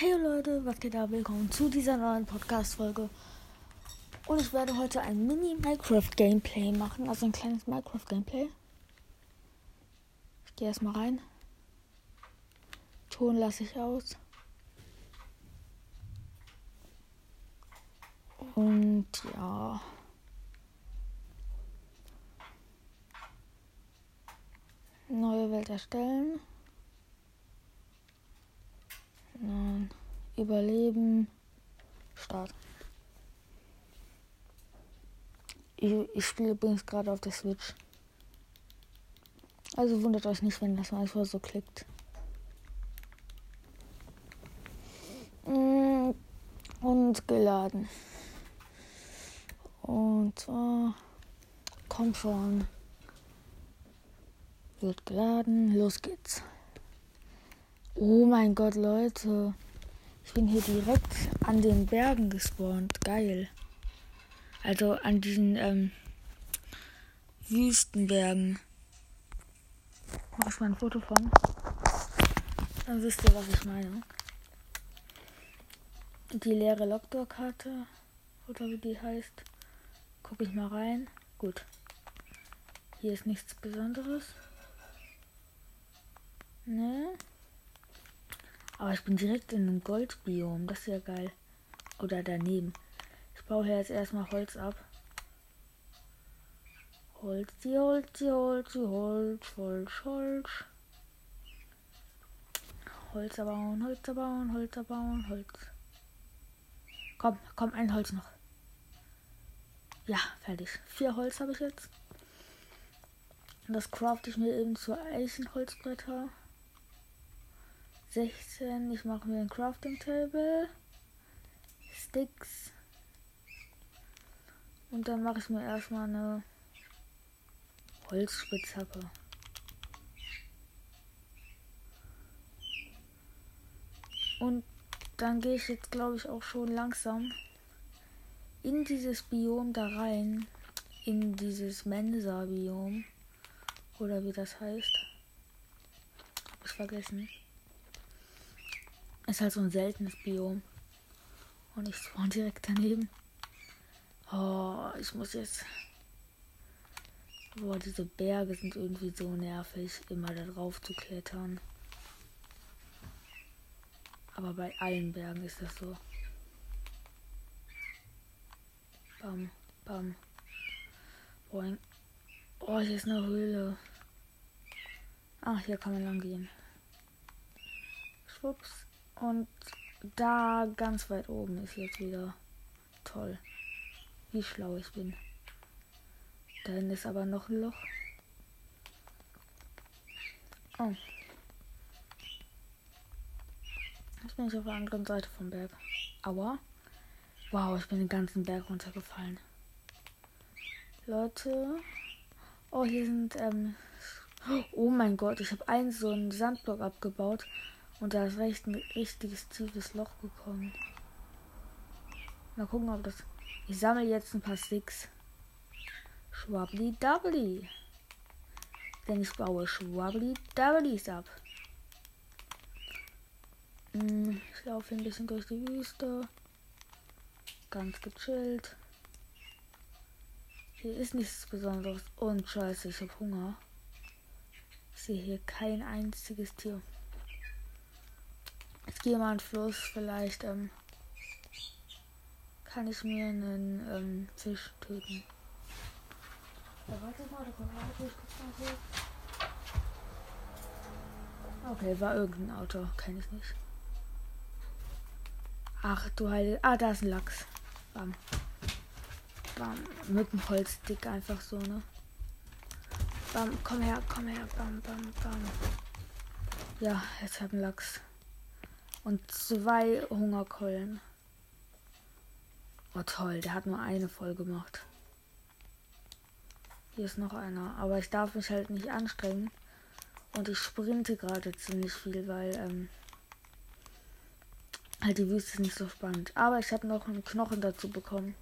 Hey Leute, was geht da? Willkommen zu dieser neuen Podcast-Folge. Und ich werde heute ein Mini-Minecraft-Gameplay machen, also ein kleines Minecraft-Gameplay. Ich gehe erstmal rein. Ton lasse ich aus. Und ja. Neue Welt erstellen. Nein. Überleben. Start. Ich, ich spiele übrigens gerade auf der Switch. Also wundert euch nicht, wenn das manchmal so klickt. Mm, und geladen. Und zwar. Komm schon. Wird geladen. Los geht's. Oh mein Gott, Leute. Ich bin hier direkt an den Bergen gespawnt. Geil. Also an diesen ähm, Wüstenbergen. Mach ich mal ein Foto von. Dann wisst ihr, was ich meine. Die leere Lockdoor-Karte. Oder wie die heißt. Guck ich mal rein. Gut. Hier ist nichts Besonderes. Ne? Aber ich bin direkt in einem Goldbiom. Das ist ja geil. Oder daneben. Ich baue hier jetzt erstmal Holz ab. Holz, die Holz, die Holz, die Holz, Holz, Holz. Holz erbauen, Holz erbauen, Holz erbauen, Holz. Komm, komm, ein Holz noch. Ja, fertig. Vier Holz habe ich jetzt. Und das crafte ich mir eben zu Eichenholzbretter. 16. Ich mache mir ein Crafting Table. Sticks. Und dann mache ich mir erstmal eine Holzspitzhacke. Und dann gehe ich jetzt, glaube ich, auch schon langsam in dieses Biom da rein. In dieses Mensa-Biom. Oder wie das heißt. Hab ich vergessen. Ist halt so ein seltenes Biom. Und ich spawn direkt daneben. Oh, ich muss jetzt. Boah, diese Berge sind irgendwie so nervig, immer da drauf zu klettern. Aber bei allen Bergen ist das so. Bam, bam. Boing. Oh, hier ist eine Höhle. Ach, hier kann man lang gehen. Schwupps. Und da ganz weit oben ist jetzt wieder toll. Wie schlau ich bin. Da ist aber noch ein Loch. Oh. Jetzt bin ich auf der anderen Seite vom Berg. Aua. Wow, ich bin den ganzen Berg runtergefallen. Leute. Oh, hier sind, ähm. Oh mein Gott, ich habe einen so einen Sandblock abgebaut. Und da ist recht ein richtiges tiefes Loch gekommen. Mal gucken, ob das. Ich sammle jetzt ein paar Sticks. Schwabbly Doubly. Denn ich baue Schwabbly Doublies ab. Hm, ich laufe ein bisschen durch die Wüste. Ganz gechillt. Hier ist nichts Besonderes. Und scheiße, ich habe Hunger. Ich sehe hier kein einziges Tier. Gehe mal einen Fluss, vielleicht ähm, kann ich mir einen ähm, Fisch töten. Ja, warte mal, da kommt Auto, ich guck mal hier. Okay, war irgendein Auto, kenne ich nicht. Ach du Heil. Ah, da ist ein Lachs. Bam. Bam. Mit dem Holzstick einfach so, ne? Bam, komm her, komm her. Bam, bam, bam. Ja, jetzt hat ein Lachs. Und zwei Hungerkeulen. Oh toll, der hat nur eine voll gemacht. Hier ist noch einer. Aber ich darf mich halt nicht anstrengen. Und ich sprinte gerade ziemlich viel, weil ähm, halt die Wüste ist nicht so spannend. Aber ich habe noch einen Knochen dazu bekommen.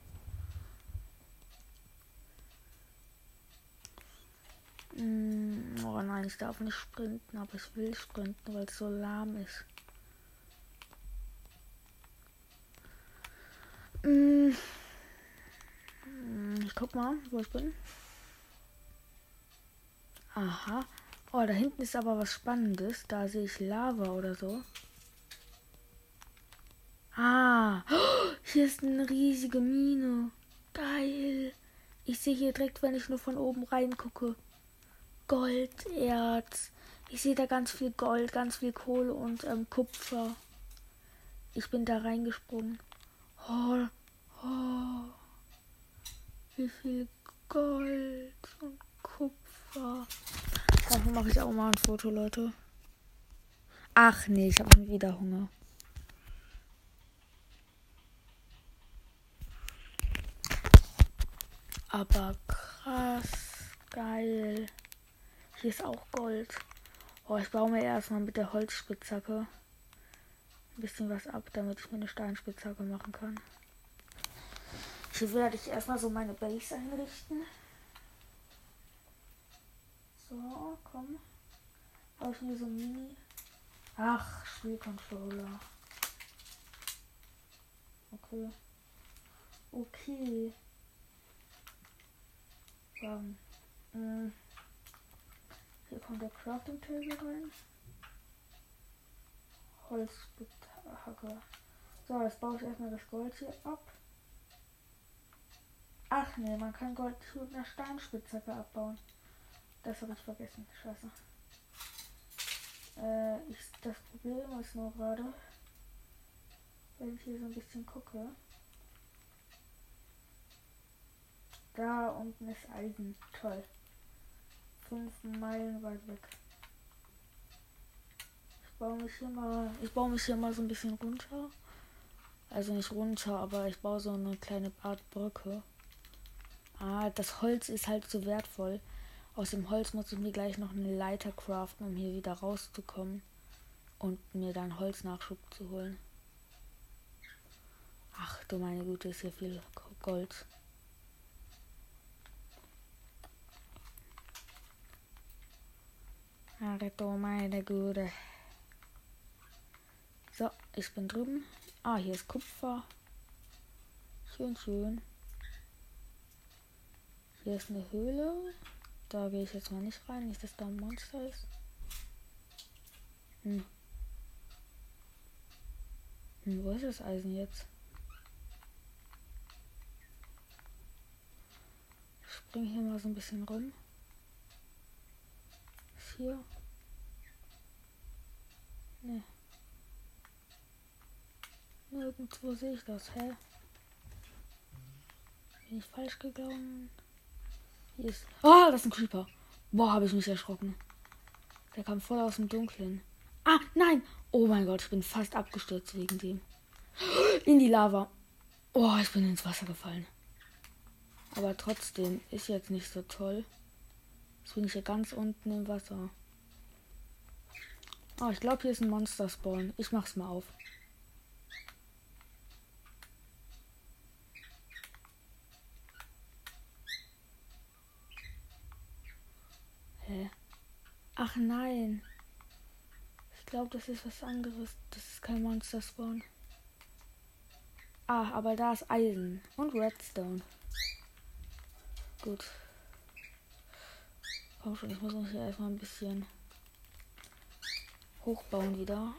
Mm, oh nein, ich darf nicht sprinten, aber ich will sprinten, weil es so lahm ist. Guck mal, wo ich bin. Aha. Oh, da hinten ist aber was Spannendes. Da sehe ich Lava oder so. Ah, hier ist eine riesige Mine. Geil. Ich sehe hier direkt, wenn ich nur von oben reingucke. Golderz. Ich sehe da ganz viel Gold, ganz viel Kohle und ähm, Kupfer. Ich bin da reingesprungen. Oh, oh. Wie viel Gold und Kupfer. Davon mache ich auch mal ein Foto, Leute. Ach nee, ich habe schon wieder Hunger. Aber krass, geil. Hier ist auch Gold. Oh, ich baue mir erstmal mit der Holzspitzhacke ein bisschen was ab, damit ich mir eine Steinspitzhacke machen kann. Hier werde ich erstmal so meine Base einrichten. So, komm. Habe ich mir so Mini. Ach, Spielcontroller. Okay. Okay. Dann. Äh, hier kommt der Crafting Table rein. Holzhacke. So, jetzt baue ich erstmal das Gold hier ab. Ach nee, man kann Gold mit einer Steinspitzhacke abbauen. Das habe ich vergessen. Scheiße. Äh, ich, das Problem ist nur gerade, wenn ich hier so ein bisschen gucke. Da unten ist Eisen. Toll. Fünf Meilen weit weg. Ich baue mich hier mal. Ich baue mich hier mal so ein bisschen runter. Also nicht runter, aber ich baue so eine kleine Art Brücke. Ah, das Holz ist halt so wertvoll. Aus dem Holz muss ich mir gleich noch eine Leiter craften, um hier wieder rauszukommen. Und mir dann Holznachschub zu holen. Ach du meine Güte, ist hier viel Gold. Areto, meine Güte. So, ich bin drüben. Ah, hier ist Kupfer. Schön, schön. Hier ist eine Höhle. Da gehe ich jetzt mal nicht rein. Nicht, dass da ein Monster ist. Hm. Hm, wo ist das Eisen jetzt? Ich spring hier mal so ein bisschen rum hier? Ne. Nirgendwo sehe ich das, hä? Bin ich falsch gegangen? Hier ist. Oh, das ist ein Creeper. Boah, habe ich mich erschrocken. Der kam voll aus dem Dunkeln. Ah, nein! Oh mein Gott, ich bin fast abgestürzt wegen dem. In die Lava. Oh, ich bin ins Wasser gefallen. Aber trotzdem ist jetzt nicht so toll. Jetzt bin ich hier ganz unten im Wasser. Oh, ich glaube, hier ist ein Monster Spawn. Ich mach's mal auf. Hä? Ach nein. Ich glaube, das ist was anderes. Das ist kein Monster Spawn. Ah, aber da ist Eisen und Redstone. Gut. Komm schon, ich muss mich hier erstmal ein bisschen hochbauen wieder.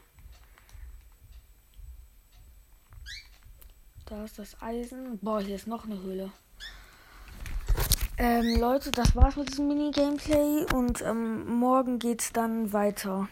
Da ist das Eisen. Boah, hier ist noch eine Höhle. Ähm, Leute, das war's mit diesem Mini-Gameplay und ähm, morgen geht's dann weiter.